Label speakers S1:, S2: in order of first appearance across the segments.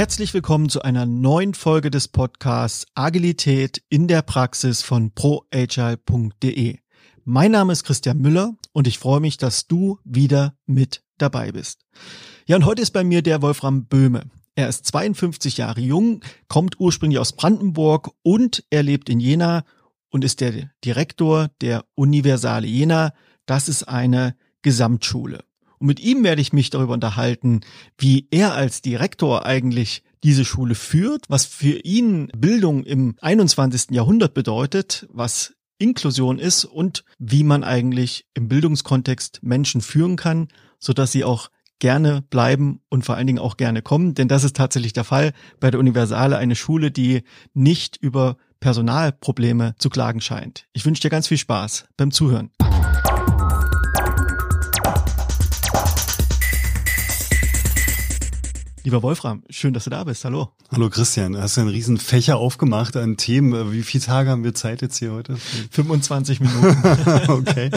S1: Herzlich willkommen zu einer neuen Folge des Podcasts Agilität in der Praxis von proagile.de. Mein Name ist Christian Müller und ich freue mich, dass du wieder mit dabei bist. Ja, und heute ist bei mir der Wolfram Böhme. Er ist 52 Jahre jung, kommt ursprünglich aus Brandenburg und er lebt in Jena und ist der Direktor der Universale Jena. Das ist eine Gesamtschule. Und mit ihm werde ich mich darüber unterhalten, wie er als Direktor eigentlich diese Schule führt, was für ihn Bildung im 21. Jahrhundert bedeutet, was Inklusion ist und wie man eigentlich im Bildungskontext Menschen führen kann, so dass sie auch gerne bleiben und vor allen Dingen auch gerne kommen, denn das ist tatsächlich der Fall bei der Universale, eine Schule, die nicht über Personalprobleme zu klagen scheint. Ich wünsche dir ganz viel Spaß beim Zuhören. Lieber Wolfram, schön, dass du da bist. Hallo.
S2: Hallo Christian, hast du einen riesen Fächer aufgemacht an Themen. Wie viele Tage haben wir Zeit jetzt hier heute?
S1: 25 Minuten. okay.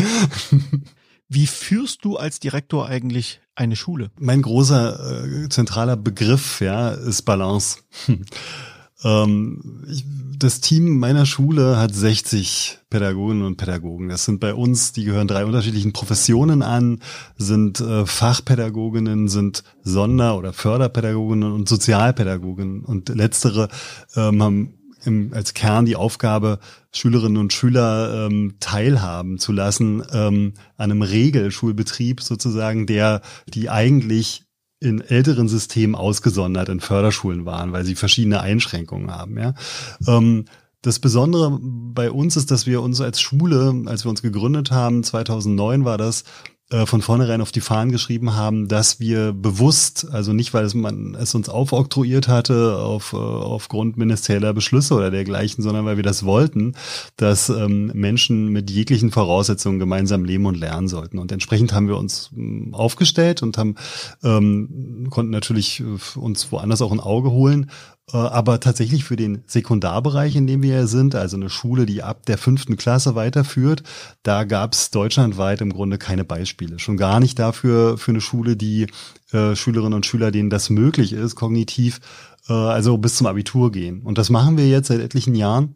S1: Wie führst du als Direktor eigentlich eine Schule?
S2: Mein großer äh, zentraler Begriff, ja, ist Balance. Ähm, ich, das Team meiner Schule hat 60 Pädagoginnen und Pädagogen. Das sind bei uns, die gehören drei unterschiedlichen Professionen an, sind äh, Fachpädagoginnen, sind Sonder- oder Förderpädagoginnen und Sozialpädagoginnen. Und letztere ähm, haben im, als Kern die Aufgabe, Schülerinnen und Schüler ähm, teilhaben zu lassen ähm, an einem Regelschulbetrieb sozusagen, der die eigentlich in älteren Systemen ausgesondert in Förderschulen waren, weil sie verschiedene Einschränkungen haben. Ja. Ähm, das Besondere bei uns ist, dass wir uns als Schule, als wir uns gegründet haben, 2009 war das, äh, von vornherein auf die Fahnen geschrieben haben, dass wir bewusst, also nicht, weil es man es uns aufoktroyiert hatte auf, äh, aufgrund ministerieller Beschlüsse oder dergleichen, sondern weil wir das wollten, dass ähm, Menschen mit jeglichen Voraussetzungen gemeinsam leben und lernen sollten. Und entsprechend haben wir uns ähm, aufgestellt und haben ähm, konnten natürlich äh, uns woanders auch ein Auge holen aber tatsächlich für den Sekundarbereich, in dem wir ja sind, also eine Schule, die ab der fünften Klasse weiterführt, da gab es deutschlandweit im Grunde keine Beispiele. Schon gar nicht dafür für eine Schule, die äh, Schülerinnen und Schüler, denen das möglich ist, kognitiv, äh, also bis zum Abitur gehen. Und das machen wir jetzt seit etlichen Jahren.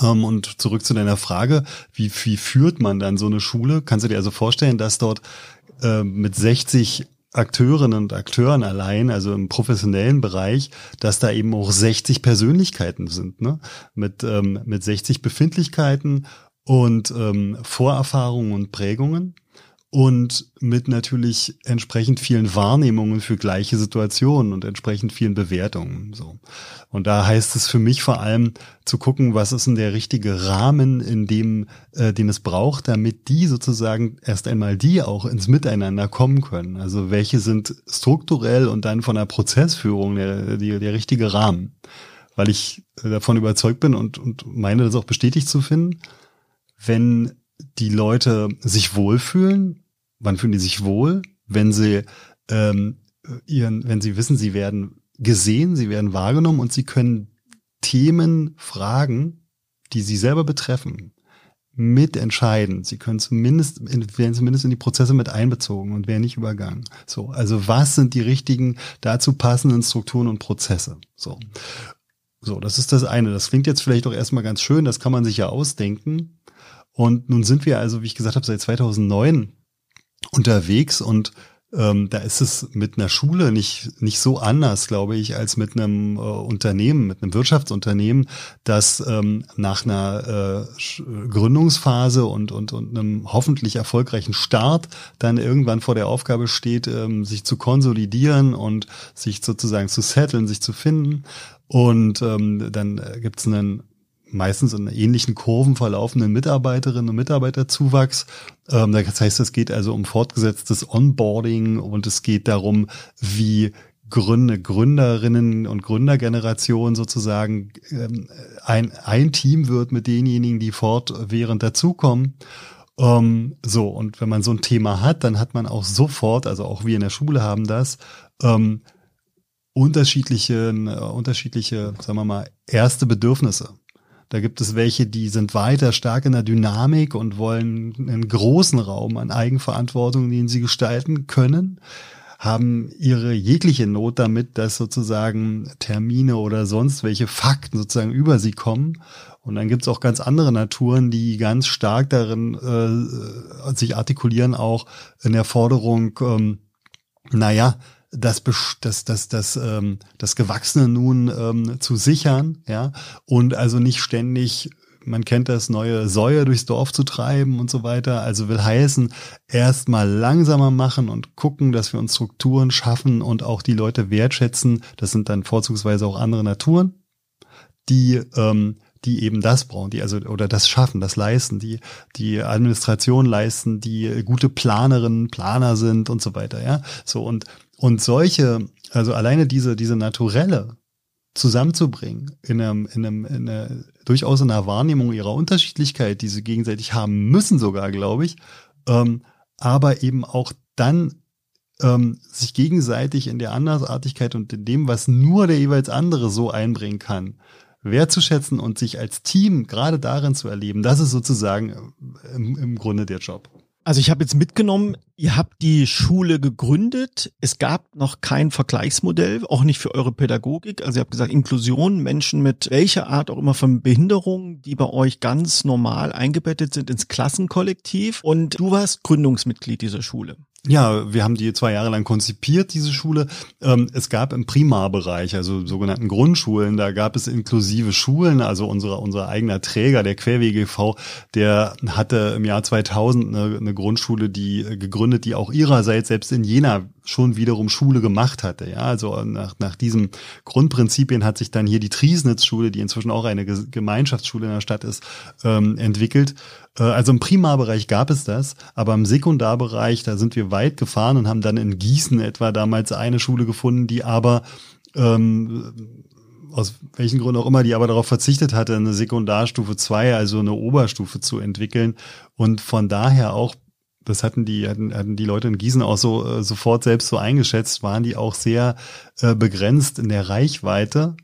S2: Ähm, und zurück zu deiner Frage, wie, wie führt man dann so eine Schule? Kannst du dir also vorstellen, dass dort äh, mit 60 Akteurinnen und Akteuren allein, also im professionellen Bereich, dass da eben auch 60 Persönlichkeiten sind, ne? Mit, ähm, mit 60 Befindlichkeiten und ähm, Vorerfahrungen und Prägungen und mit natürlich entsprechend vielen Wahrnehmungen für gleiche Situationen und entsprechend vielen Bewertungen. So. Und da heißt es für mich vor allem zu gucken, was ist denn der richtige Rahmen, in dem, äh, den es braucht, damit die sozusagen erst einmal die auch ins Miteinander kommen können. Also welche sind strukturell und dann von der Prozessführung der, der, der richtige Rahmen. Weil ich davon überzeugt bin und, und meine das auch bestätigt zu finden, wenn die Leute sich wohlfühlen. Wann fühlen die sich wohl? Wenn sie ähm, ihren, wenn sie wissen, sie werden gesehen, sie werden wahrgenommen und sie können Themen, Fragen, die sie selber betreffen, mitentscheiden. Sie können zumindest, werden zumindest in die Prozesse mit einbezogen und werden nicht übergangen. So, also was sind die richtigen, dazu passenden Strukturen und Prozesse? So. So, das ist das eine. Das klingt jetzt vielleicht auch erstmal ganz schön, das kann man sich ja ausdenken. Und nun sind wir also, wie ich gesagt habe, seit 2009 unterwegs und ähm, da ist es mit einer Schule nicht, nicht so anders, glaube ich, als mit einem äh, Unternehmen, mit einem Wirtschaftsunternehmen, das ähm, nach einer äh, Gründungsphase und, und, und einem hoffentlich erfolgreichen Start dann irgendwann vor der Aufgabe steht, ähm, sich zu konsolidieren und sich sozusagen zu setteln, sich zu finden. Und ähm, dann gibt es einen meistens in ähnlichen Kurven verlaufenden Mitarbeiterinnen und Mitarbeiterzuwachs. Ähm, das heißt, es geht also um fortgesetztes Onboarding und es geht darum, wie Gründe, Gründerinnen und Gründergeneration sozusagen ähm, ein, ein Team wird mit denjenigen, die fortwährend dazukommen. Ähm, so, und wenn man so ein Thema hat, dann hat man auch sofort, also auch wir in der Schule haben das, ähm, unterschiedliche, äh, unterschiedliche, sagen wir mal, erste Bedürfnisse. Da gibt es welche, die sind weiter stark in der Dynamik und wollen einen großen Raum an Eigenverantwortung, den sie gestalten können. haben ihre jegliche Not damit, dass sozusagen Termine oder sonst welche Fakten sozusagen über sie kommen. Und dann gibt's auch ganz andere Naturen, die ganz stark darin äh, sich artikulieren, auch in der Forderung, ähm, naja, das, das, das, das, ähm, das Gewachsene nun ähm, zu sichern, ja, und also nicht ständig man kennt das, neue Säue durchs Dorf zu treiben und so weiter. Also will heißen, erstmal langsamer machen und gucken, dass wir uns Strukturen schaffen und auch die Leute wertschätzen. Das sind dann vorzugsweise auch andere Naturen, die ähm, die eben das brauchen, die also oder das schaffen, das leisten, die die Administration leisten, die gute Planerinnen, Planer sind und so weiter, ja. So und und solche, also alleine diese diese naturelle zusammenzubringen in einem in einem in einer, durchaus in einer Wahrnehmung ihrer Unterschiedlichkeit, die sie gegenseitig haben müssen sogar, glaube ich, ähm, aber eben auch dann ähm, sich gegenseitig in der Andersartigkeit und in dem, was nur der jeweils andere so einbringen kann, wertzuschätzen und sich als Team gerade darin zu erleben, das ist sozusagen äh, im, im Grunde der Job.
S1: Also ich habe jetzt mitgenommen, ihr habt die Schule gegründet. Es gab noch kein Vergleichsmodell, auch nicht für eure Pädagogik. Also ihr habt gesagt, Inklusion, Menschen mit welcher Art auch immer von Behinderung, die bei euch ganz normal eingebettet sind ins Klassenkollektiv. Und du warst Gründungsmitglied dieser Schule.
S2: Ja, wir haben die zwei Jahre lang konzipiert, diese Schule. Ähm, es gab im Primarbereich, also sogenannten Grundschulen, da gab es inklusive Schulen, also unser, unser eigener Träger, der QuerWGV, der hatte im Jahr 2000 eine, eine Grundschule, die gegründet, die auch ihrerseits selbst in Jena schon wiederum Schule gemacht hatte. Ja, also nach, nach diesen Grundprinzipien hat sich dann hier die Triesnitz-Schule, die inzwischen auch eine Gemeinschaftsschule in der Stadt ist, ähm, entwickelt. Äh, also im Primarbereich gab es das, aber im Sekundarbereich, da sind wir weit gefahren und haben dann in Gießen etwa damals eine Schule gefunden, die aber ähm, aus welchen Gründen auch immer, die aber darauf verzichtet hatte, eine Sekundarstufe 2, also eine Oberstufe zu entwickeln und von daher auch das hatten die, hatten, hatten die Leute in Gießen auch so äh, sofort selbst so eingeschätzt, waren die auch sehr äh, begrenzt in der Reichweite,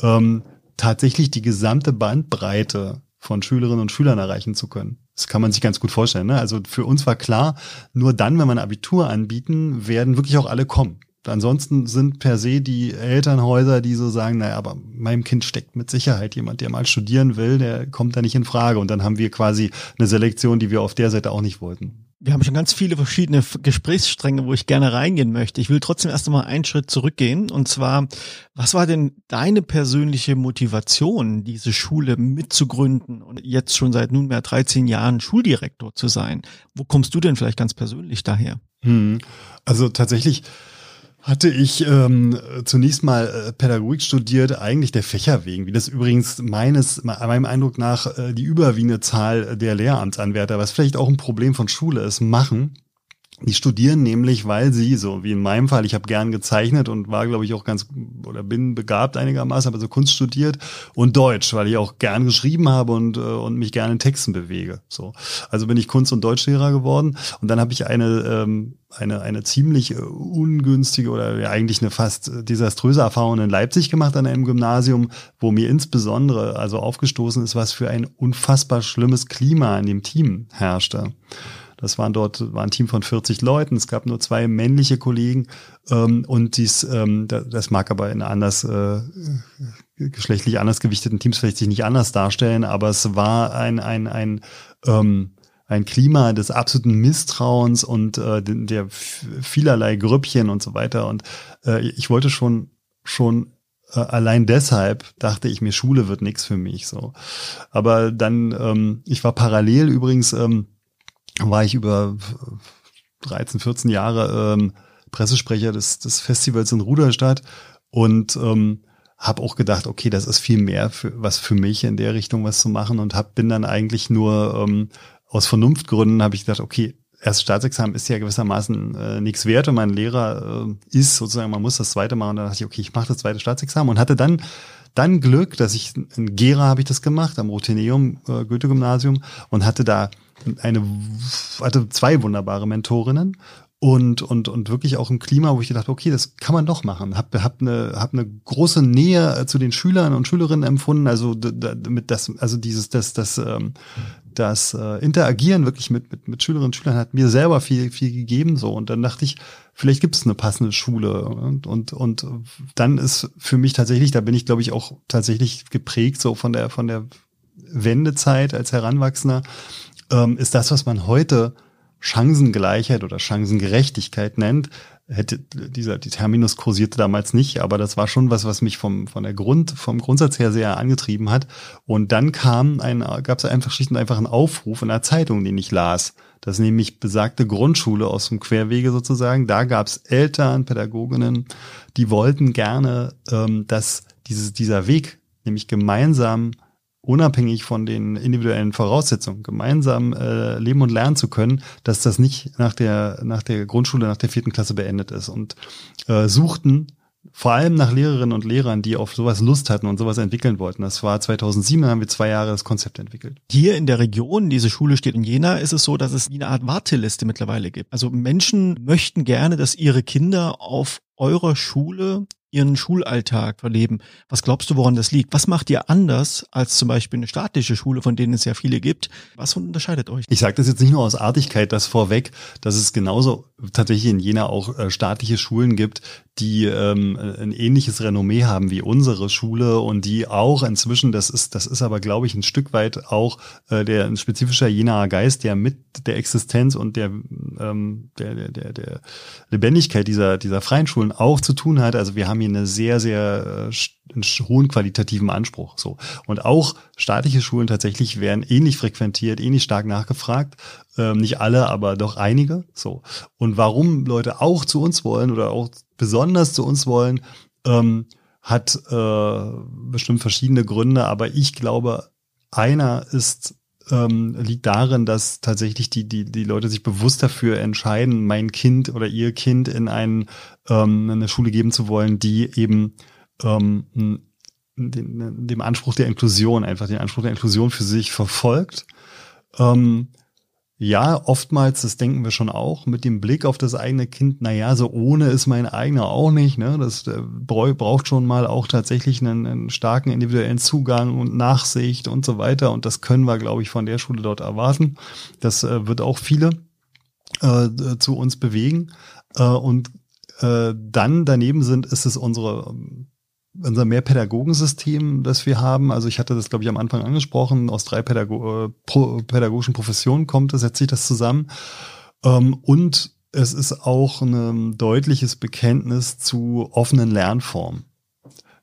S2: ähm, tatsächlich die gesamte Bandbreite von Schülerinnen und Schülern erreichen zu können. Das kann man sich ganz gut vorstellen. Ne? Also für uns war klar, nur dann, wenn man Abitur anbieten, werden wirklich auch alle kommen. Ansonsten sind per se die Elternhäuser, die so sagen, naja, aber meinem Kind steckt mit Sicherheit jemand, der mal studieren will, der kommt da nicht in Frage. Und dann haben wir quasi eine Selektion, die wir auf der Seite auch nicht wollten
S1: wir haben schon ganz viele verschiedene Gesprächsstränge, wo ich gerne reingehen möchte. Ich will trotzdem erst einmal einen Schritt zurückgehen. Und zwar, was war denn deine persönliche Motivation, diese Schule mitzugründen und jetzt schon seit nunmehr 13 Jahren Schuldirektor zu sein? Wo kommst du denn vielleicht ganz persönlich daher?
S2: Hm. Also tatsächlich hatte ich ähm, zunächst mal äh, Pädagogik studiert, eigentlich der Fächer wegen, wie das übrigens meines, meinem Eindruck nach äh, die überwiegende Zahl der Lehramtsanwärter, was vielleicht auch ein Problem von Schule ist, machen. Die studieren nämlich, weil sie, so wie in meinem Fall, ich habe gern gezeichnet und war, glaube ich, auch ganz oder bin begabt einigermaßen, aber so Kunst studiert und Deutsch, weil ich auch gern geschrieben habe und, äh, und mich gerne in Texten bewege. So. Also bin ich Kunst- und Deutschlehrer geworden und dann habe ich eine, ähm, eine, eine ziemlich äh, ungünstige oder ja, eigentlich eine fast desaströse Erfahrung in Leipzig gemacht an einem Gymnasium, wo mir insbesondere also aufgestoßen ist, was für ein unfassbar schlimmes Klima in dem Team herrschte. Das waren dort war ein Team von 40 Leuten. Es gab nur zwei männliche Kollegen ähm, und dies, ähm, das mag aber in anders äh, geschlechtlich anders gewichteten Teams vielleicht sich nicht anders darstellen, aber es war ein ein ein ähm, ein Klima des absoluten Misstrauens und äh, der vielerlei Grüppchen und so weiter. Und äh, ich wollte schon schon äh, allein deshalb dachte ich mir, Schule wird nichts für mich. So, aber dann ähm, ich war parallel übrigens ähm, war ich über 13, 14 Jahre ähm, Pressesprecher des, des Festivals in Ruderstadt und ähm, habe auch gedacht, okay, das ist viel mehr für, was für mich in der Richtung was zu machen und hab, bin dann eigentlich nur ähm, aus Vernunftgründen habe ich gedacht, okay, erst Staatsexamen ist ja gewissermaßen äh, nichts wert und mein Lehrer äh, ist sozusagen, man muss das zweite machen. Und dann dachte ich, okay, ich mache das zweite Staatsexamen und hatte dann dann Glück, dass ich in Gera habe ich das gemacht am Roteneum äh, Goethe Gymnasium und hatte da eine, hatte zwei wunderbare Mentorinnen und, und, und wirklich auch ein Klima, wo ich gedacht okay, das kann man doch machen. Hab, hab, eine, hab eine große Nähe äh, zu den Schülern und Schülerinnen empfunden, also damit das, also dieses, das, das, ähm, das äh, Interagieren wirklich mit, mit, mit Schülerinnen und Schülern hat mir selber viel, viel gegeben so. Und dann dachte ich, vielleicht gibt es eine passende Schule. Und, und, und dann ist für mich tatsächlich, da bin ich, glaube ich, auch tatsächlich geprägt, so von der, von der Wendezeit als Heranwachsender, ähm, ist das, was man heute Chancengleichheit oder Chancengerechtigkeit nennt, hätte dieser die Terminus kursierte damals nicht, aber das war schon was, was mich vom von der Grund vom Grundsatz her sehr angetrieben hat. Und dann kam ein gab es einfach schlicht und einfach einen Aufruf in der Zeitung, den ich las. Das nämlich besagte Grundschule aus dem Querwege sozusagen. Da gab es Eltern, Pädagoginnen, die wollten gerne, ähm, dass dieses dieser Weg nämlich gemeinsam unabhängig von den individuellen Voraussetzungen gemeinsam äh, leben und lernen zu können, dass das nicht nach der nach der Grundschule nach der vierten Klasse beendet ist und äh, suchten vor allem nach Lehrerinnen und Lehrern, die auf sowas Lust hatten und sowas entwickeln wollten. Das war 2007, dann haben wir zwei Jahre das Konzept entwickelt.
S1: Hier in der Region, diese Schule steht in Jena, ist es so, dass es eine Art Warteliste mittlerweile gibt. Also Menschen möchten gerne, dass ihre Kinder auf eurer Schule ihren Schulalltag verleben. Was glaubst du, woran das liegt? Was macht ihr anders als zum Beispiel eine staatliche Schule, von denen es ja viele gibt? Was unterscheidet euch?
S2: Ich sage das jetzt nicht nur aus Artigkeit, das vorweg, dass es genauso tatsächlich in Jena auch äh, staatliche Schulen gibt, die ähm, ein ähnliches Renommee haben wie unsere Schule und die auch inzwischen, das ist, das ist aber, glaube ich, ein Stück weit auch äh, der ein spezifischer Jenaer Geist, der mit der Existenz und der, ähm, der, der, der, der Lebendigkeit dieser, dieser freien Schulen auch zu tun hat. Also wir haben hier eine sehr, sehr äh, einen hohen qualitativen Anspruch. So. Und auch staatliche Schulen tatsächlich werden ähnlich frequentiert, ähnlich stark nachgefragt. Ähm, nicht alle, aber doch einige. So. Und warum Leute auch zu uns wollen oder auch besonders zu uns wollen, ähm, hat äh, bestimmt verschiedene Gründe, aber ich glaube, einer ist ähm, liegt darin, dass tatsächlich die, die, die Leute sich bewusst dafür entscheiden, mein Kind oder ihr Kind in einen, ähm, eine Schule geben zu wollen, die eben ähm, den, dem Anspruch der Inklusion, einfach den Anspruch der Inklusion für sich verfolgt. Ähm, ja, oftmals, das denken wir schon auch, mit dem Blick auf das eigene Kind, naja, so ohne ist mein eigener auch nicht. Ne? Das äh, braucht schon mal auch tatsächlich einen, einen, starken individuellen Zugang und Nachsicht und so weiter. Und das können wir, glaube ich, von der Schule dort erwarten. Das äh, wird auch viele äh, zu uns bewegen. Äh, und äh, dann daneben sind, ist es unsere unser Mehrpädagogensystem, das wir haben, also ich hatte das, glaube ich, am Anfang angesprochen, aus drei Pädago äh, pro, pädagogischen Professionen kommt es, setzt sich das zusammen. Ähm, und es ist auch ein deutliches Bekenntnis zu offenen Lernformen.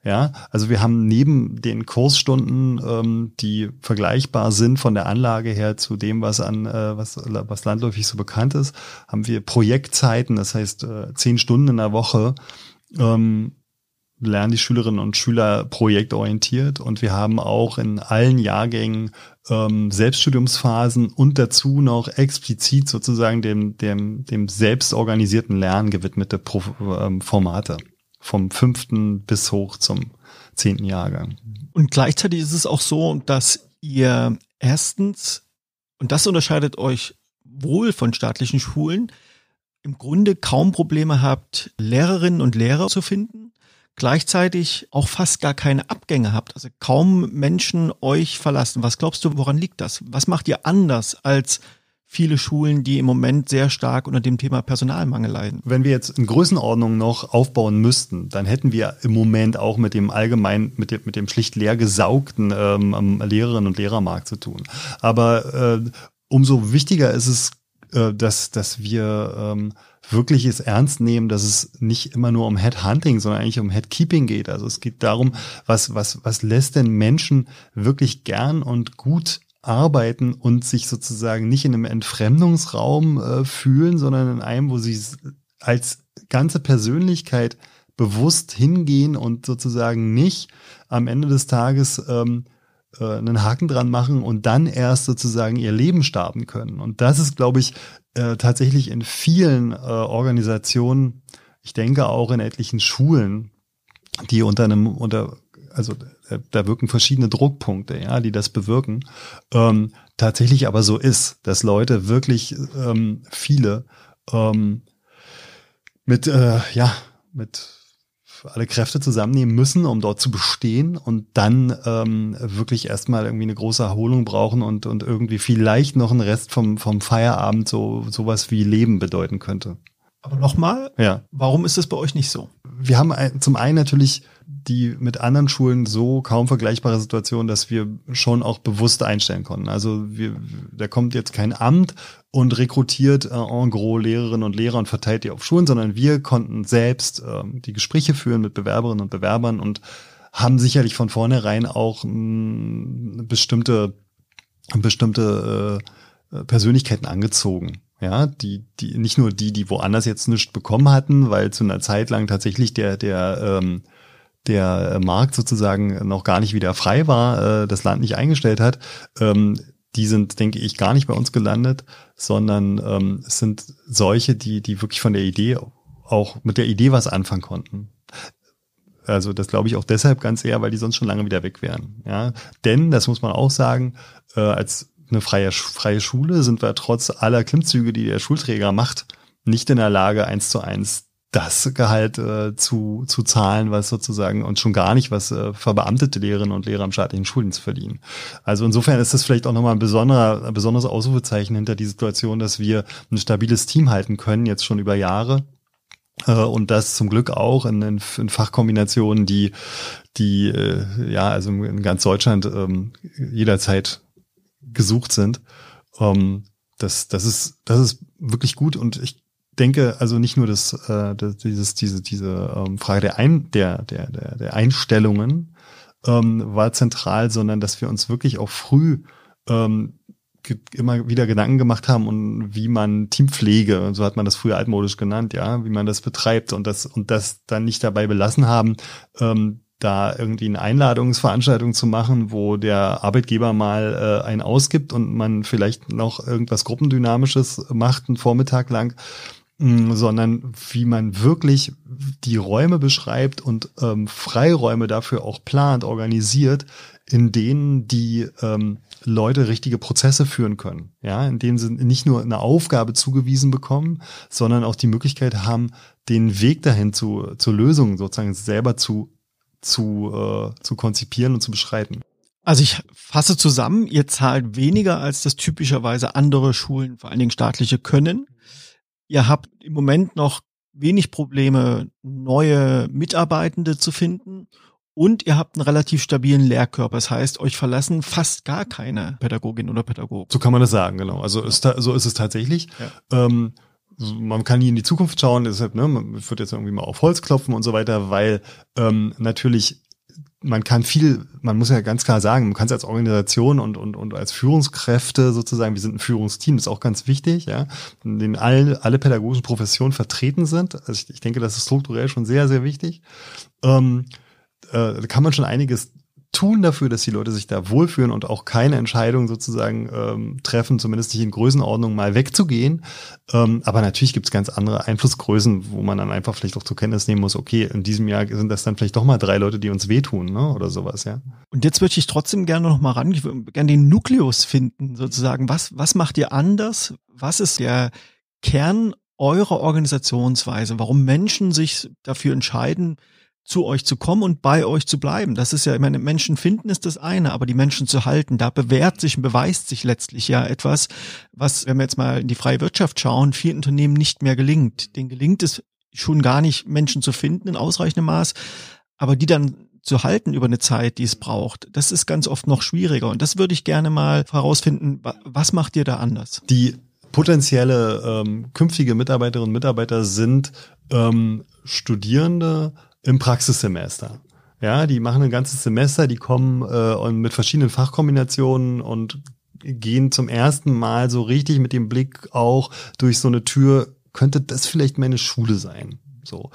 S2: Ja, also wir haben neben den Kursstunden, ähm, die vergleichbar sind von der Anlage her zu dem, was an äh, was, was landläufig so bekannt ist, haben wir Projektzeiten, das heißt äh, zehn Stunden in der Woche, ähm, lernen die Schülerinnen und Schüler projektorientiert. Und wir haben auch in allen Jahrgängen ähm, Selbststudiumsphasen und dazu noch explizit sozusagen dem, dem, dem selbstorganisierten Lernen gewidmete Pro ähm, Formate. Vom fünften bis hoch zum zehnten Jahrgang.
S1: Und gleichzeitig ist es auch so, dass ihr erstens, und das unterscheidet euch wohl von staatlichen Schulen, im Grunde kaum Probleme habt, Lehrerinnen und Lehrer zu finden gleichzeitig auch fast gar keine Abgänge habt, also kaum Menschen euch verlassen. Was glaubst du, woran liegt das? Was macht ihr anders als viele Schulen, die im Moment sehr stark unter dem Thema Personalmangel leiden.
S2: Wenn wir jetzt in Größenordnung noch aufbauen müssten, dann hätten wir im Moment auch mit dem allgemein, mit dem, mit dem schlicht leer gesaugten ähm, Lehrerinnen und Lehrermarkt zu tun. Aber äh, umso wichtiger ist es, äh, dass, dass wir ähm, wirklich es ernst nehmen, dass es nicht immer nur um Headhunting, sondern eigentlich um Headkeeping geht. Also es geht darum, was, was, was lässt denn Menschen wirklich gern und gut arbeiten und sich sozusagen nicht in einem Entfremdungsraum äh, fühlen, sondern in einem, wo sie als ganze Persönlichkeit bewusst hingehen und sozusagen nicht am Ende des Tages ähm, äh, einen Haken dran machen und dann erst sozusagen ihr Leben starten können. Und das ist, glaube ich, äh, tatsächlich in vielen äh, Organisationen, ich denke auch in etlichen Schulen, die unter einem, unter, also äh, da wirken verschiedene Druckpunkte, ja, die das bewirken, ähm, tatsächlich aber so ist, dass Leute wirklich ähm, viele ähm, mit, äh, ja, mit alle Kräfte zusammennehmen müssen, um dort zu bestehen und dann ähm, wirklich erstmal irgendwie eine große Erholung brauchen und, und irgendwie vielleicht noch ein Rest vom, vom Feierabend so sowas wie Leben bedeuten könnte.
S1: Aber nochmal,
S2: ja.
S1: warum ist es bei euch nicht so?
S2: Wir haben zum einen natürlich die mit anderen Schulen so kaum vergleichbare Situation, dass wir schon auch bewusst einstellen konnten. Also wir, da kommt jetzt kein Amt und rekrutiert äh, en gros Lehrerinnen und Lehrer und verteilt die auf Schulen, sondern wir konnten selbst äh, die Gespräche führen mit Bewerberinnen und Bewerbern und haben sicherlich von vornherein auch mh, hm, bestimmte bestimmte äh, Persönlichkeiten angezogen. Ja, die, die, nicht nur die, die woanders jetzt nichts bekommen hatten, weil zu einer Zeit lang tatsächlich der, der, ähm, der Markt sozusagen noch gar nicht wieder frei war, äh, das Land nicht eingestellt hat. Ähm, die sind, denke ich, gar nicht bei uns gelandet, sondern ähm, es sind solche, die, die wirklich von der Idee auch mit der Idee was anfangen konnten. Also das glaube ich auch deshalb ganz eher, weil die sonst schon lange wieder weg wären. Ja, denn das muss man auch sagen, äh, als eine freie, freie Schule sind wir trotz aller Klimmzüge, die der Schulträger macht, nicht in der Lage, eins zu eins das Gehalt äh, zu, zu zahlen, was sozusagen und schon gar nicht, was äh, verbeamtete Lehrerinnen und Lehrer im staatlichen Schuldienst verdienen. Also insofern ist das vielleicht auch nochmal ein besonderer, ein besonderes Ausrufezeichen hinter die Situation, dass wir ein stabiles Team halten können, jetzt schon über Jahre. Äh, und das zum Glück auch in, in, in Fachkombinationen, die, die äh, ja, also in ganz Deutschland ähm, jederzeit gesucht sind. Ähm, das, das ist, das ist wirklich gut und ich denke, also nicht nur das, äh, das dieses, diese, diese ähm, Frage der, Ein, der, der, der, der Einstellungen ähm, war zentral, sondern dass wir uns wirklich auch früh ähm, immer wieder Gedanken gemacht haben und wie man Teampflege, so hat man das früher altmodisch genannt, ja, wie man das betreibt und das und das dann nicht dabei belassen haben, ähm, da irgendwie eine Einladungsveranstaltung zu machen, wo der Arbeitgeber mal äh, einen ausgibt und man vielleicht noch irgendwas Gruppendynamisches macht, einen Vormittag lang, sondern wie man wirklich die Räume beschreibt und ähm, Freiräume dafür auch plant, organisiert, in denen die ähm, Leute richtige Prozesse führen können. Ja, in denen sie nicht nur eine Aufgabe zugewiesen bekommen, sondern auch die Möglichkeit haben, den Weg dahin zu, zur Lösung sozusagen selber zu zu, äh, zu konzipieren und zu beschreiten.
S1: Also ich fasse zusammen, ihr zahlt weniger als das typischerweise andere Schulen, vor allen Dingen staatliche, können. Ihr habt im Moment noch wenig Probleme, neue Mitarbeitende zu finden. Und ihr habt einen relativ stabilen Lehrkörper. Das heißt, euch verlassen fast gar keine Pädagogin oder Pädagogen.
S2: So kann man das sagen, genau. Also ist, so ist es tatsächlich. Ja. Ähm, man kann nie in die Zukunft schauen, deshalb, ne, man wird jetzt irgendwie mal auf Holz klopfen und so weiter, weil ähm, natürlich man kann viel, man muss ja ganz klar sagen, man kann es als Organisation und, und, und als Führungskräfte sozusagen, wir sind ein Führungsteam, ist auch ganz wichtig, ja, in dem alle, alle pädagogischen Professionen vertreten sind. Also ich, ich denke, das ist strukturell schon sehr, sehr wichtig. Ähm, äh, da kann man schon einiges tun dafür, dass die Leute sich da wohlfühlen und auch keine Entscheidung sozusagen ähm, treffen, zumindest nicht in Größenordnung mal wegzugehen. Ähm, aber natürlich gibt es ganz andere Einflussgrößen, wo man dann einfach vielleicht auch zur Kenntnis nehmen muss, okay, in diesem Jahr sind das dann vielleicht doch mal drei Leute, die uns wehtun, ne? Oder sowas, ja.
S1: Und jetzt würde ich trotzdem gerne noch mal ran, ich würde gerne den Nukleus finden, sozusagen. Was, was macht ihr anders? Was ist der Kern eurer Organisationsweise? Warum Menschen sich dafür entscheiden, zu euch zu kommen und bei euch zu bleiben. Das ist ja, ich meine, Menschen finden ist das eine, aber die Menschen zu halten, da bewährt sich und beweist sich letztlich ja etwas, was, wenn wir jetzt mal in die freie Wirtschaft schauen, vielen Unternehmen nicht mehr gelingt. Den gelingt es schon gar nicht, Menschen zu finden in ausreichendem Maß, aber die dann zu halten über eine Zeit, die es braucht, das ist ganz oft noch schwieriger. Und das würde ich gerne mal herausfinden, was macht ihr da anders?
S2: Die potenzielle ähm, künftige Mitarbeiterinnen und Mitarbeiter sind ähm, Studierende, im Praxissemester. Ja, die machen ein ganzes Semester, die kommen äh, und mit verschiedenen Fachkombinationen und gehen zum ersten Mal so richtig mit dem Blick auch durch so eine Tür, könnte das vielleicht meine Schule sein? So.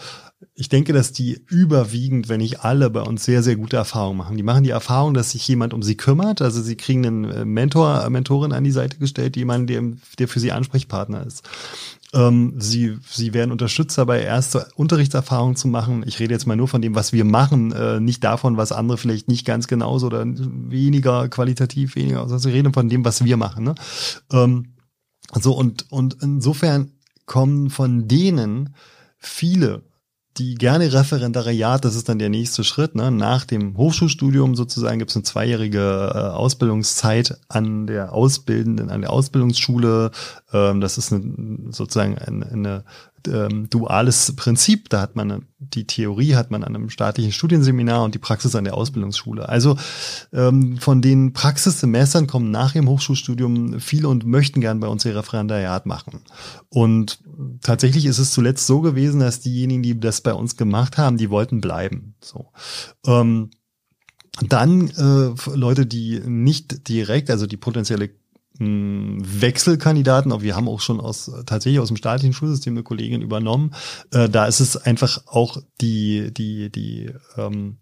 S2: Ich denke, dass die überwiegend, wenn nicht alle, bei uns sehr, sehr gute Erfahrungen machen. Die machen die Erfahrung, dass sich jemand um sie kümmert. Also sie kriegen einen äh, Mentor, Mentorin an die Seite gestellt, jemanden, der, der für sie Ansprechpartner ist. Ähm, sie, sie werden unterstützt dabei, erste Unterrichtserfahrungen zu machen. Ich rede jetzt mal nur von dem, was wir machen, äh, nicht davon, was andere vielleicht nicht ganz genauso oder weniger qualitativ, weniger. Also wir reden von dem, was wir machen. Ne? Ähm, so und, und insofern kommen von denen viele die gerne Referendariat, das ist dann der nächste Schritt. Ne? Nach dem Hochschulstudium sozusagen gibt es eine zweijährige äh, Ausbildungszeit an der Ausbildenden, an der Ausbildungsschule. Ähm, das ist eine, sozusagen eine, eine ähm, duales Prinzip. Da hat man die Theorie hat man an einem staatlichen Studienseminar und die Praxis an der Ausbildungsschule. Also ähm, von den Praxissemestern kommen nach dem Hochschulstudium viele und möchten gern bei uns ihr Referendariat machen. Und tatsächlich ist es zuletzt so gewesen, dass diejenigen, die das bei uns gemacht haben, die wollten bleiben. So. Ähm, dann äh, Leute, die nicht direkt, also die potenzielle Wechselkandidaten, aber wir haben auch schon aus tatsächlich aus dem staatlichen Schulsystem eine Kollegin übernommen. Äh, da ist es einfach auch die die die ähm,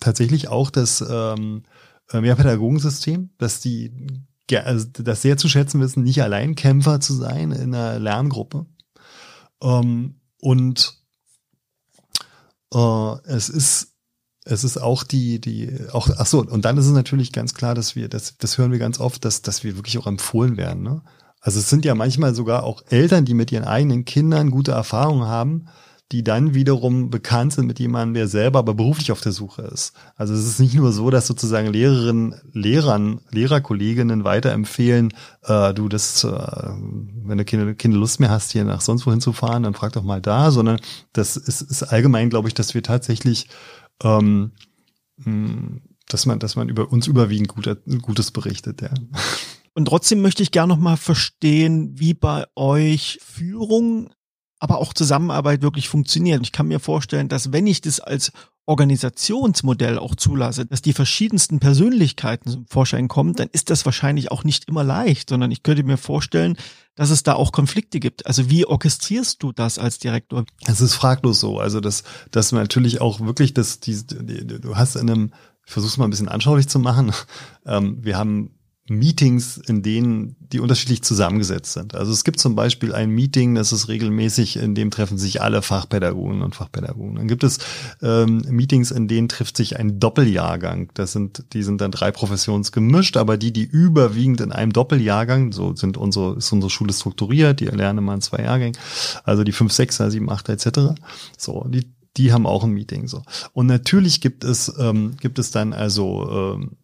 S2: tatsächlich auch das ähm, äh, Mehrpädagogensystem, dass die also das sehr zu schätzen wissen, nicht allein Kämpfer zu sein in einer Lerngruppe. Ähm, und äh, es ist es ist auch die, die, auch, ach so, und dann ist es natürlich ganz klar, dass wir, das, das hören wir ganz oft, dass, dass wir wirklich auch empfohlen werden. Ne? Also es sind ja manchmal sogar auch Eltern, die mit ihren eigenen Kindern gute Erfahrungen haben, die dann wiederum bekannt sind mit jemandem, der selber aber beruflich auf der Suche ist. Also es ist nicht nur so, dass sozusagen Lehrerinnen, Lehrern, Lehrerkolleginnen weiterempfehlen, äh, du das, äh, wenn du keine, keine Lust mehr hast, hier nach sonst wohin zu fahren, dann frag doch mal da, sondern das ist, ist allgemein, glaube ich, dass wir tatsächlich ähm, hm, dass man, dass man über uns überwiegend Guter, Gutes berichtet, ja.
S1: Und trotzdem möchte ich gerne noch mal verstehen, wie bei euch Führung, aber auch Zusammenarbeit wirklich funktioniert. Ich kann mir vorstellen, dass wenn ich das als Organisationsmodell auch zulasse, dass die verschiedensten Persönlichkeiten zum Vorschein kommen, dann ist das wahrscheinlich auch nicht immer leicht, sondern ich könnte mir vorstellen, dass es da auch Konflikte gibt. Also wie orchestrierst du das als Direktor?
S2: Es ist fraglos so. Also dass, dass natürlich auch wirklich das, die, die, du hast in einem, ich versuche es mal ein bisschen anschaulich zu machen. Ähm, wir haben Meetings, in denen die unterschiedlich zusammengesetzt sind. Also es gibt zum Beispiel ein Meeting, das ist regelmäßig, in dem treffen sich alle Fachpädagogen und Fachpädagogen. Dann gibt es ähm, Meetings, in denen trifft sich ein Doppeljahrgang. Das sind, die sind dann drei Professionsgemischt, aber die, die überwiegend in einem Doppeljahrgang, so sind unsere, ist unsere Schule strukturiert, die lernen immer in zwei Jahrgängen, also die fünf, sechser, sieben, achter etc. So, die die haben auch ein Meeting so. Und natürlich gibt es ähm, gibt es dann also ähm,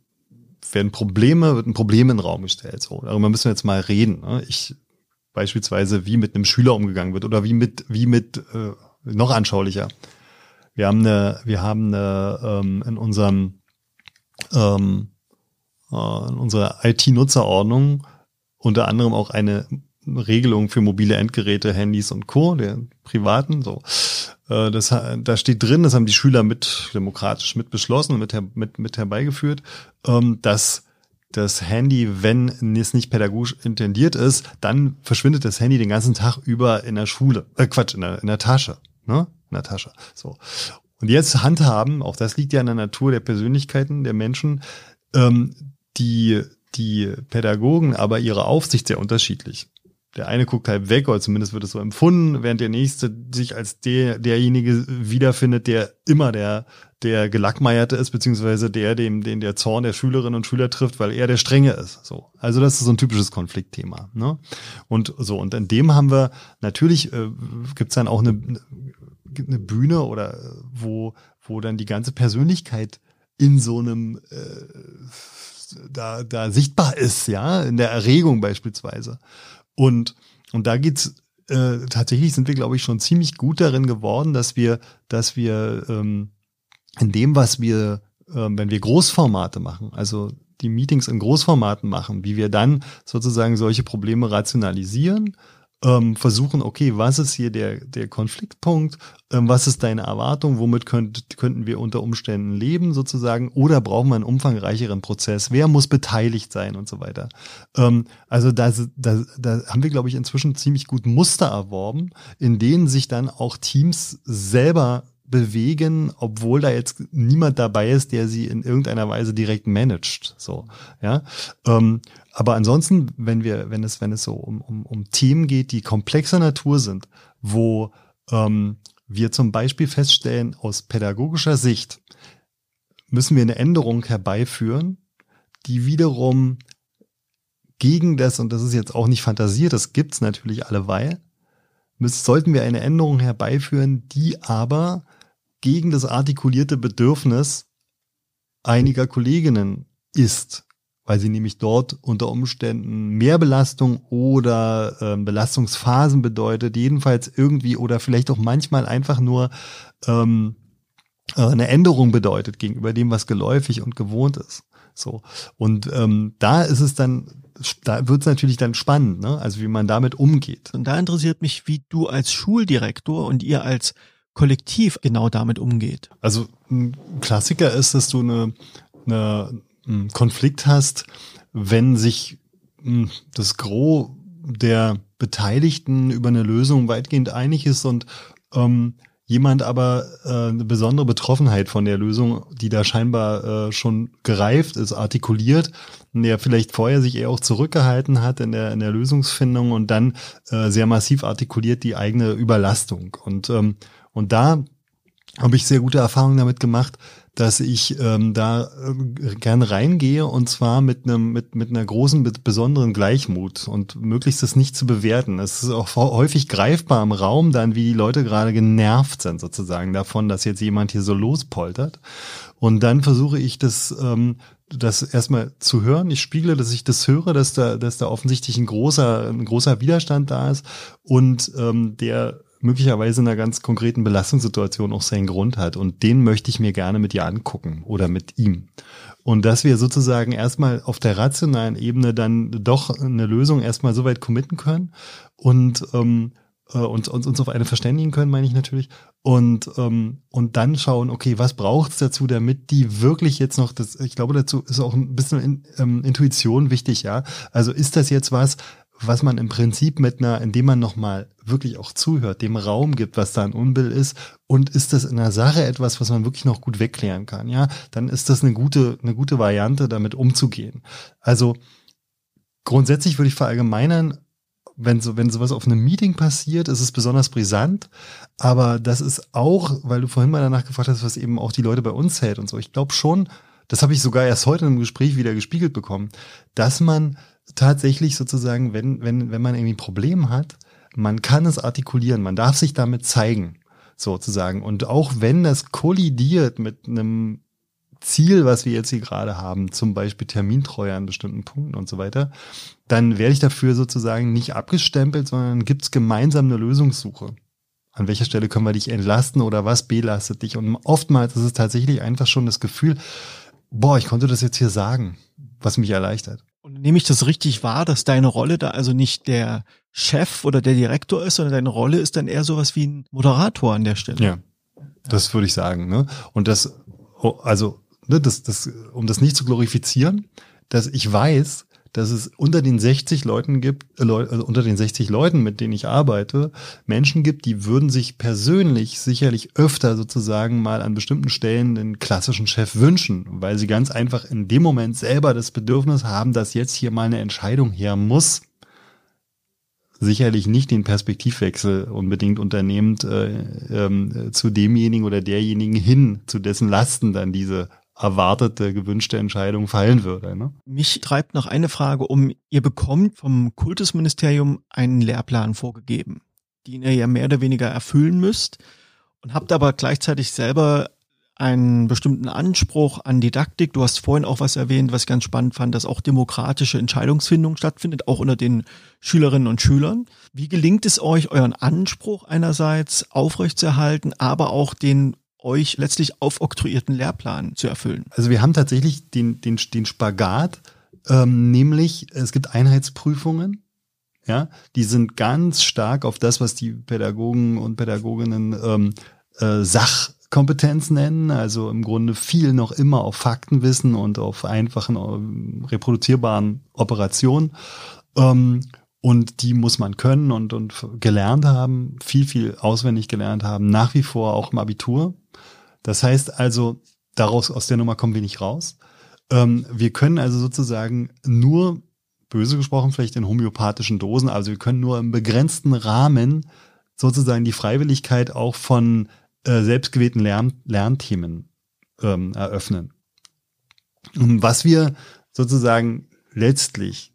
S2: werden Probleme, wird ein Problem in den Raum gestellt. So, darüber müssen wir jetzt mal reden. Ne? Ich beispielsweise, wie mit einem Schüler umgegangen wird oder wie mit, wie mit äh, noch anschaulicher. Wir haben eine, wir haben eine ähm, in unserem ähm, äh, in unserer IT-Nutzerordnung unter anderem auch eine Regelung für mobile Endgeräte, Handys und Co., der privaten, so. Äh, das, da steht drin, das haben die Schüler mit demokratisch mit beschlossen und mit, mit, mit herbeigeführt, ähm, dass das Handy, wenn es nicht pädagogisch intendiert ist, dann verschwindet das Handy den ganzen Tag über in der Schule, äh Quatsch, in der, in der Tasche, ne? In der Tasche. So. Und jetzt handhaben, auch das liegt ja in der Natur der Persönlichkeiten der Menschen, ähm, die, die Pädagogen aber ihre Aufsicht sehr unterschiedlich der eine guckt halt weg, oder zumindest wird es so empfunden, während der nächste sich als der, derjenige wiederfindet, der immer der, der Gelackmeierte ist, beziehungsweise der, dem, den der Zorn der Schülerinnen und Schüler trifft, weil er der Strenge ist. So. Also das ist so ein typisches Konfliktthema. Ne? Und so, und in dem haben wir, natürlich äh, gibt's dann auch eine, eine Bühne oder wo, wo dann die ganze Persönlichkeit in so einem äh, da, da sichtbar ist, ja, in der Erregung beispielsweise. Und, und da geht's äh, tatsächlich sind wir, glaube ich, schon ziemlich gut darin geworden, dass wir, dass wir ähm, in dem, was wir, äh, wenn wir Großformate machen, also die Meetings in Großformaten machen, wie wir dann sozusagen solche Probleme rationalisieren ähm, versuchen, okay, was ist hier der, der Konfliktpunkt, ähm, was ist deine Erwartung, womit könnt, könnten wir unter Umständen leben sozusagen? Oder brauchen wir einen umfangreicheren Prozess, wer muss beteiligt sein und so weiter. Ähm, also da, da, da haben wir, glaube ich, inzwischen ziemlich gut Muster erworben, in denen sich dann auch Teams selber bewegen, obwohl da jetzt niemand dabei ist, der sie in irgendeiner Weise direkt managt. So, ja. Ähm, aber ansonsten, wenn wir, wenn es, wenn es so um, um, um Themen geht, die komplexer Natur sind, wo ähm, wir zum Beispiel feststellen, aus pädagogischer Sicht müssen wir eine Änderung herbeiführen, die wiederum gegen das, und das ist jetzt auch nicht fantasiert, das gibt's natürlich alleweil, sollten wir eine Änderung herbeiführen, die aber gegen das artikulierte Bedürfnis einiger Kolleginnen ist, weil sie nämlich dort unter Umständen mehr Belastung oder äh, Belastungsphasen bedeutet, jedenfalls irgendwie oder vielleicht auch manchmal einfach nur ähm, äh, eine Änderung bedeutet gegenüber dem, was geläufig und gewohnt ist. So und ähm, da ist es dann da wird es natürlich dann spannend, ne? also wie man damit umgeht.
S1: Und da interessiert mich, wie du als Schuldirektor und ihr als Kollektiv genau damit umgeht.
S2: Also ein Klassiker ist, dass du eine, eine, einen Konflikt hast, wenn sich hm, das Gros der Beteiligten über eine Lösung weitgehend einig ist und ähm, jemand aber äh, eine besondere Betroffenheit von der Lösung, die da scheinbar äh, schon gereift ist, artikuliert, der vielleicht vorher sich eher auch zurückgehalten hat in der, in der Lösungsfindung und dann äh, sehr massiv artikuliert die eigene Überlastung. Und, ähm, und da habe ich sehr gute Erfahrungen damit gemacht, dass ich ähm, da äh, gern reingehe und zwar mit einem mit mit einer großen besonderen Gleichmut und möglichst das nicht zu bewerten. Es ist auch häufig greifbar im Raum dann, wie die Leute gerade genervt sind sozusagen davon, dass jetzt jemand hier so lospoltert. Und dann versuche ich das ähm, das erstmal zu hören. Ich spiegle, dass ich das höre, dass da, dass da offensichtlich ein großer, ein großer Widerstand da ist und ähm, der möglicherweise in einer ganz konkreten Belastungssituation auch seinen Grund hat. Und den möchte ich mir gerne mit dir angucken oder mit ihm. Und dass wir sozusagen erstmal auf der rationalen Ebene dann doch eine Lösung erstmal so weit committen können und ähm, äh, und, und uns auf eine verständigen können, meine ich natürlich. Und, ähm, und dann schauen, okay, was braucht's dazu, damit die wirklich jetzt noch, das, ich glaube, dazu ist auch ein bisschen in, ähm, Intuition wichtig, ja. Also ist das jetzt was, was man im Prinzip mit einer, indem man nochmal wirklich auch zuhört, dem Raum gibt, was da ein Unbill ist, und ist das in der Sache etwas, was man wirklich noch gut wegklären kann, ja, dann ist das eine gute, eine gute Variante, damit umzugehen. Also grundsätzlich würde ich verallgemeinern, wenn so, wenn sowas auf einem Meeting passiert, ist es besonders brisant. Aber das ist auch, weil du vorhin mal danach gefragt hast, was eben auch die Leute bei uns hält und so. Ich glaube schon, das habe ich sogar erst heute im Gespräch wieder gespiegelt bekommen, dass man tatsächlich sozusagen, wenn, wenn, wenn man irgendwie ein Problem hat, man kann es artikulieren, man darf sich damit zeigen, sozusagen. Und auch wenn das kollidiert mit einem Ziel, was wir jetzt hier gerade haben, zum Beispiel Termintreue an bestimmten Punkten und so weiter, dann werde ich dafür sozusagen nicht abgestempelt, sondern gibt es gemeinsam eine Lösungssuche. An welcher Stelle können wir dich entlasten oder was belastet dich? Und oftmals ist es tatsächlich einfach schon das Gefühl, boah, ich konnte das jetzt hier sagen, was mich erleichtert.
S1: Nehme ich das richtig wahr, dass deine Rolle da also nicht der Chef oder der Direktor ist, sondern deine Rolle ist dann eher sowas wie ein Moderator an der Stelle.
S2: Ja, das würde ich sagen. Ne? Und das, oh, also ne, das, das, um das nicht zu glorifizieren, dass ich weiß, dass es unter den 60 Leuten gibt, äh, also unter den 60 Leuten, mit denen ich arbeite, Menschen gibt, die würden sich persönlich sicherlich öfter sozusagen mal an bestimmten Stellen den klassischen Chef wünschen, weil sie ganz einfach in dem Moment selber das Bedürfnis haben, dass jetzt hier mal eine Entscheidung her muss. Sicherlich nicht den Perspektivwechsel unbedingt unternehmend äh, ähm, zu demjenigen oder derjenigen hin, zu dessen Lasten dann diese erwartete, gewünschte Entscheidung fallen würde. Ne?
S1: Mich treibt noch eine Frage um. Ihr bekommt vom Kultusministerium einen Lehrplan vorgegeben, den ihr ja mehr oder weniger erfüllen müsst und habt aber gleichzeitig selber einen bestimmten Anspruch an Didaktik. Du hast vorhin auch was erwähnt, was ich ganz spannend fand, dass auch demokratische Entscheidungsfindung stattfindet, auch unter den Schülerinnen und Schülern. Wie gelingt es euch, euren Anspruch einerseits aufrechtzuerhalten, aber auch den euch letztlich aufoktroyierten Lehrplan zu erfüllen?
S2: Also wir haben tatsächlich den, den, den Spagat, ähm, nämlich es gibt Einheitsprüfungen, ja, die sind ganz stark auf das, was die Pädagogen und Pädagoginnen ähm, äh, Sachkompetenz nennen, also im Grunde viel noch immer auf Faktenwissen und auf einfachen äh, reproduzierbaren Operationen. Ähm, und die muss man können und, und gelernt haben, viel, viel auswendig gelernt haben, nach wie vor auch im Abitur. Das heißt also, daraus, aus der Nummer kommen wir nicht raus. Ähm, wir können also sozusagen nur, böse gesprochen, vielleicht in homöopathischen Dosen, also wir können nur im begrenzten Rahmen sozusagen die Freiwilligkeit auch von äh, selbstgewählten Lern Lernthemen ähm, eröffnen. Was wir sozusagen letztlich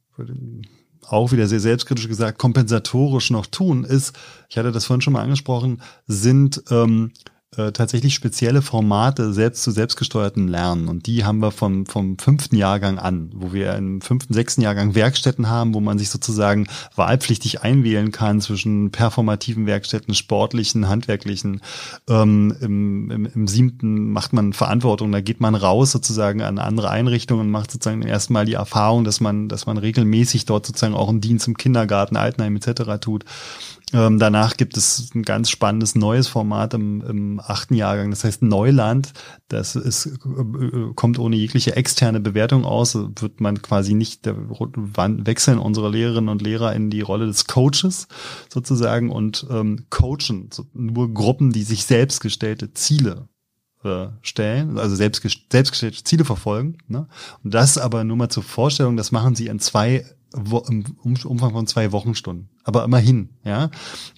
S2: auch wieder sehr selbstkritisch gesagt, kompensatorisch noch tun, ist, ich hatte das vorhin schon mal angesprochen, sind ähm, äh, tatsächlich spezielle Formate selbst zu selbstgesteuerten Lernen. Und die haben wir vom, vom fünften Jahrgang an, wo wir im fünften, sechsten Jahrgang Werkstätten haben, wo man sich sozusagen wahlpflichtig einwählen kann zwischen performativen Werkstätten, sportlichen, handwerklichen. Ähm, im, im, Im siebten macht man Verantwortung, da geht man raus sozusagen an andere Einrichtungen und macht sozusagen erstmal die Erfahrung, dass man, dass man regelmäßig dort sozusagen auch einen Dienst im Kindergarten, Altenheim etc. tut. Ähm, danach gibt es ein ganz spannendes neues Format im, im achten Jahrgang, das heißt Neuland. Das ist, äh, kommt ohne jegliche externe Bewertung aus, wird man quasi nicht, da wechseln unsere Lehrerinnen und Lehrer in die Rolle des Coaches sozusagen und ähm, coachen nur Gruppen, die sich selbst gestellte Ziele äh, stellen, also selbst, selbstgestellte Ziele verfolgen. Ne? Und das aber nur mal zur Vorstellung, das machen sie in zwei im Umfang von zwei Wochenstunden. Aber immerhin, ja.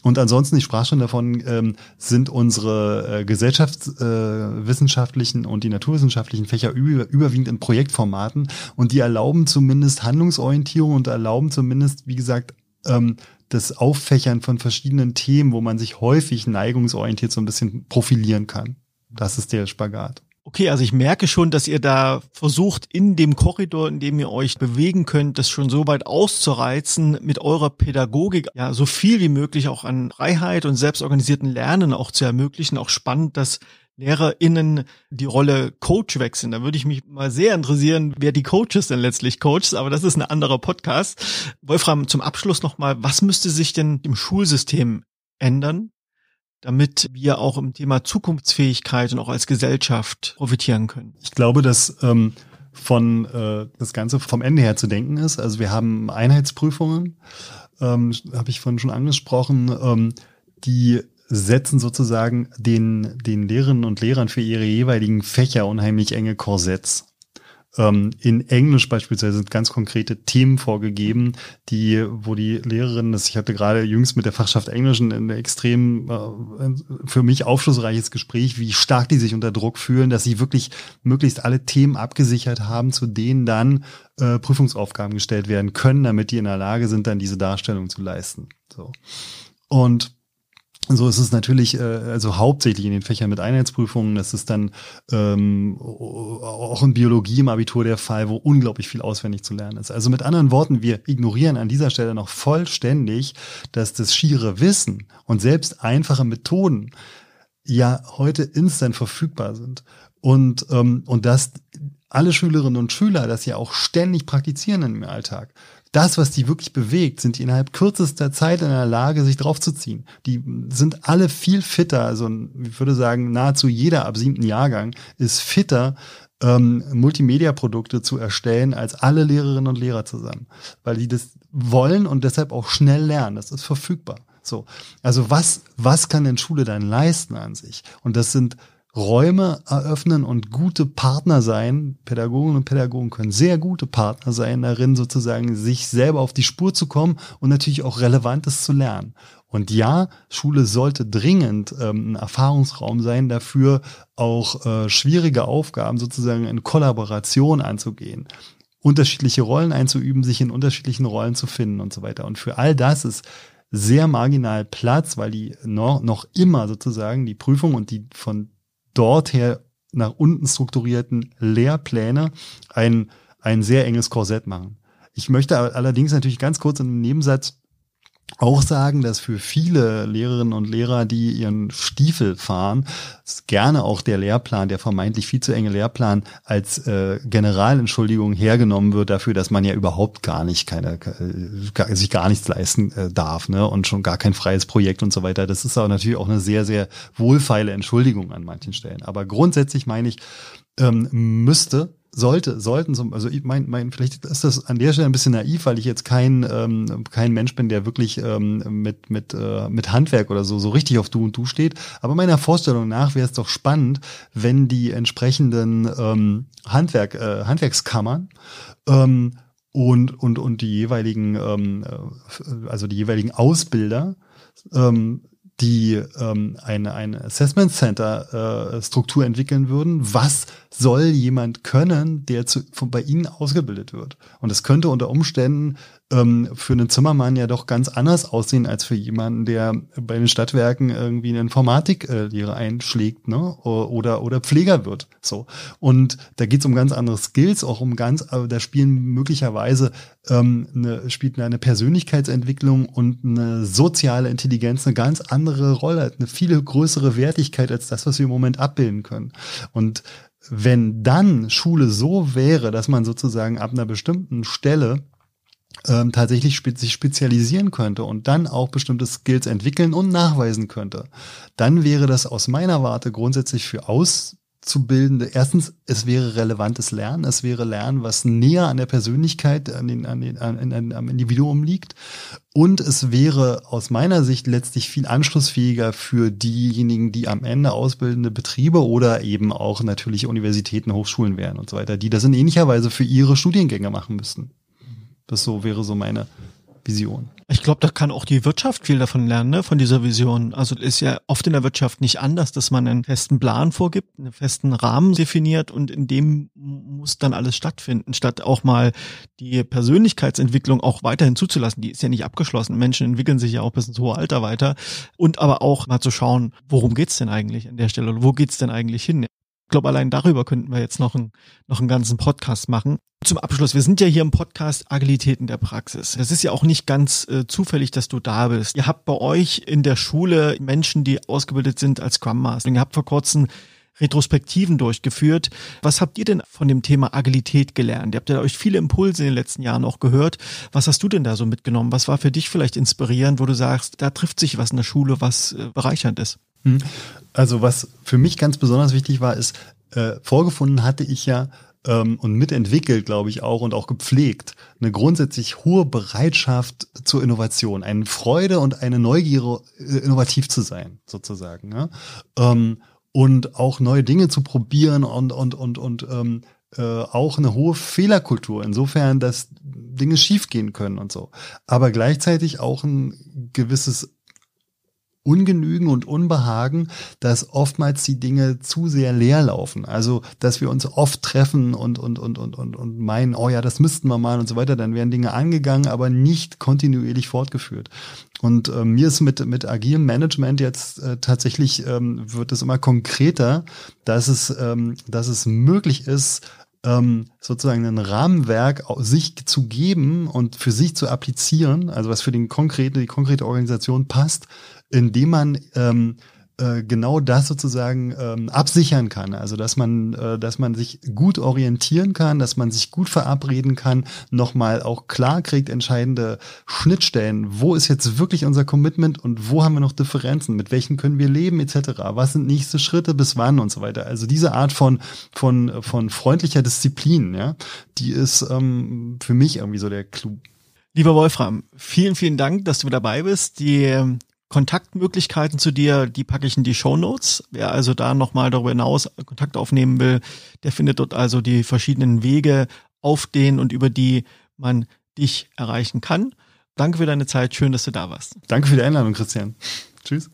S2: Und ansonsten, ich sprach schon davon, ähm, sind unsere äh, gesellschaftswissenschaftlichen äh, und die naturwissenschaftlichen Fächer über, überwiegend in Projektformaten und die erlauben zumindest Handlungsorientierung und erlauben zumindest, wie gesagt, ähm, das Auffächern von verschiedenen Themen, wo man sich häufig neigungsorientiert so ein bisschen profilieren kann. Das ist der Spagat.
S1: Okay, also ich merke schon, dass ihr da versucht, in dem Korridor, in dem ihr euch bewegen könnt, das schon so weit auszureizen, mit eurer Pädagogik ja so viel wie möglich auch an Freiheit und selbstorganisierten Lernen auch zu ermöglichen. Auch spannend, dass LehrerInnen die Rolle Coach wechseln. Da würde ich mich mal sehr interessieren, wer die Coaches denn letztlich coacht, aber das ist ein anderer Podcast. Wolfram, zum Abschluss nochmal, was müsste sich denn im Schulsystem ändern, damit wir auch im Thema Zukunftsfähigkeit und auch als Gesellschaft profitieren können?
S2: Ich glaube, dass ähm, von äh, das Ganze vom Ende her zu denken ist. Also wir haben Einheitsprüfungen, ähm, habe ich vorhin schon angesprochen, ähm, die setzen sozusagen den, den Lehrerinnen und Lehrern für ihre jeweiligen Fächer unheimlich enge Korsetts. Ähm, in Englisch beispielsweise sind ganz konkrete Themen vorgegeben, die, wo die Lehrerin, das ich hatte gerade jüngst mit der Fachschaft Englisch ein extrem äh, für mich aufschlussreiches Gespräch, wie stark die sich unter Druck fühlen, dass sie wirklich möglichst alle Themen abgesichert haben, zu denen dann äh, Prüfungsaufgaben gestellt werden können, damit die in der Lage sind, dann diese Darstellung zu leisten. So. Und so ist es natürlich, äh, also hauptsächlich in den Fächern mit Einheitsprüfungen. Das ist dann ähm, auch in Biologie im Abitur der Fall, wo unglaublich viel auswendig zu lernen ist. Also mit anderen Worten, wir ignorieren an dieser Stelle noch vollständig, dass das schiere Wissen und selbst einfache Methoden ja heute instant verfügbar sind. Und, ähm, und dass alle Schülerinnen und Schüler das ja auch ständig praktizieren im Alltag das, was die wirklich bewegt, sind die innerhalb kürzester Zeit in der Lage, sich draufzuziehen. Die sind alle viel fitter. Also ich würde sagen, nahezu jeder ab siebten Jahrgang ist fitter, ähm, Multimedia-Produkte zu erstellen als alle Lehrerinnen und Lehrer zusammen. Weil die das wollen und deshalb auch schnell lernen. Das ist verfügbar. So. Also was, was kann denn Schule dann leisten an sich? Und das sind Räume eröffnen und gute Partner sein. Pädagogen und Pädagogen können sehr gute Partner sein darin, sozusagen sich selber auf die Spur zu kommen und natürlich auch Relevantes zu lernen. Und ja, Schule sollte dringend ähm, ein Erfahrungsraum sein, dafür auch äh, schwierige Aufgaben sozusagen in Kollaboration anzugehen unterschiedliche Rollen einzuüben, sich in unterschiedlichen Rollen zu finden und so weiter. Und für all das ist sehr marginal Platz, weil die noch, noch immer sozusagen die Prüfung und die von dorther nach unten strukturierten Lehrpläne ein, ein sehr enges Korsett machen. Ich möchte allerdings natürlich ganz kurz in einem Nebensatz auch sagen, dass für viele Lehrerinnen und Lehrer, die ihren Stiefel fahren, gerne auch der Lehrplan, der vermeintlich viel zu enge Lehrplan, als äh, Generalentschuldigung hergenommen wird dafür, dass man ja überhaupt gar nicht keine, äh, sich gar nichts leisten äh, darf, ne, und schon gar kein freies Projekt und so weiter. Das ist aber natürlich auch eine sehr, sehr wohlfeile Entschuldigung an manchen Stellen. Aber grundsätzlich meine ich, ähm, müsste sollte, sollten zum, also mein, mein, vielleicht ist das an der Stelle ein bisschen naiv, weil ich jetzt kein, ähm, kein Mensch bin, der wirklich ähm, mit, mit, äh, mit Handwerk oder so, so richtig auf Du und Du steht. Aber meiner Vorstellung nach wäre es doch spannend, wenn die entsprechenden ähm, Handwerk, äh, Handwerkskammern ähm, und, und, und die jeweiligen, ähm, äh, also die jeweiligen Ausbilder ähm, die ähm, eine, eine Assessment Center äh, Struktur entwickeln würden. Was soll jemand können, der zu, von, bei Ihnen ausgebildet wird? Und es könnte unter Umständen ähm, für einen Zimmermann ja doch ganz anders aussehen als für jemanden, der bei den Stadtwerken irgendwie eine Informatiklehre einschlägt, ne? Oder oder Pfleger wird. So. Und da geht's um ganz andere Skills, auch um ganz, äh, da spielen möglicherweise ähm, eine, spielt eine Persönlichkeitsentwicklung und eine soziale Intelligenz eine ganz andere Rolle, eine viel größere Wertigkeit als das, was wir im Moment abbilden können. Und wenn dann Schule so wäre, dass man sozusagen ab einer bestimmten Stelle ähm, tatsächlich spe sich spezialisieren könnte und dann auch bestimmte Skills entwickeln und nachweisen könnte, dann wäre das aus meiner Warte grundsätzlich für Auszubildende, erstens, es wäre relevantes Lernen, es wäre Lernen, was näher an der Persönlichkeit, an den, an den, an, an, am Individuum liegt und es wäre aus meiner Sicht letztlich viel anschlussfähiger für diejenigen, die am Ende ausbildende Betriebe oder eben auch natürlich Universitäten, Hochschulen wären und so weiter, die das in ähnlicher Weise für ihre Studiengänge machen müssten. Das so wäre so meine Vision.
S1: Ich glaube, da kann auch die Wirtschaft viel davon lernen, ne, von dieser Vision. Also ist ja oft in der Wirtschaft nicht anders, dass man einen festen Plan vorgibt, einen festen Rahmen definiert und in dem muss dann alles stattfinden, statt auch mal die Persönlichkeitsentwicklung auch weiterhin zuzulassen. Die ist ja nicht abgeschlossen. Menschen entwickeln sich ja auch bis ins hohe Alter weiter und aber auch mal zu schauen, worum geht's denn eigentlich an der Stelle? Wo geht's denn eigentlich hin? Ich glaube, allein darüber könnten wir jetzt noch, ein, noch einen ganzen Podcast machen. Zum Abschluss, wir sind ja hier im Podcast Agilitäten der Praxis. Es ist ja auch nicht ganz äh, zufällig, dass du da bist. Ihr habt bei euch in der Schule Menschen, die ausgebildet sind als Scrum Master. Ihr habt vor kurzem Retrospektiven durchgeführt. Was habt ihr denn von dem Thema Agilität gelernt? Ihr habt ja euch viele Impulse in den letzten Jahren auch gehört. Was hast du denn da so mitgenommen? Was war für dich vielleicht inspirierend, wo du sagst, da trifft sich was in der Schule, was äh, bereichernd ist? Hm.
S2: Also was für mich ganz besonders wichtig war, ist, äh, vorgefunden hatte ich ja ähm, und mitentwickelt, glaube ich auch, und auch gepflegt, eine grundsätzlich hohe Bereitschaft zur Innovation, eine Freude und eine Neugier, äh, innovativ zu sein, sozusagen. Ja? Ähm, und auch neue Dinge zu probieren und, und, und, und ähm, äh, auch eine hohe Fehlerkultur, insofern, dass Dinge schiefgehen können und so. Aber gleichzeitig auch ein gewisses Ungenügen und Unbehagen, dass oftmals die Dinge zu sehr leer laufen. Also, dass wir uns oft treffen und, und, und, und, und, und meinen, oh ja, das müssten wir mal und so weiter. Dann werden Dinge angegangen, aber nicht kontinuierlich fortgeführt. Und äh, mir ist mit, mit agilem Management jetzt äh, tatsächlich, ähm, wird es immer konkreter, dass es, ähm, dass es möglich ist, ähm, sozusagen ein Rahmenwerk sich zu geben und für sich zu applizieren, also was für den konkrete, die konkrete Organisation passt, indem man ähm, äh, genau das sozusagen ähm, absichern kann. Also dass man, äh, dass man sich gut orientieren kann, dass man sich gut verabreden kann, nochmal auch klar kriegt, entscheidende Schnittstellen. Wo ist jetzt wirklich unser Commitment und wo haben wir noch Differenzen? Mit welchen können wir leben, etc. Was sind nächste Schritte, bis wann und so weiter. Also diese Art von, von, von freundlicher Disziplin, ja, die ist ähm, für mich irgendwie so der Clou.
S1: Lieber Wolfram, vielen, vielen Dank, dass du dabei bist. Die Kontaktmöglichkeiten zu dir, die packe ich in die Show Notes. Wer also da nochmal darüber hinaus Kontakt aufnehmen will, der findet dort also die verschiedenen Wege, auf denen und über die man dich erreichen kann. Danke für deine Zeit. Schön, dass du da warst.
S2: Danke für die Einladung, Christian. Tschüss.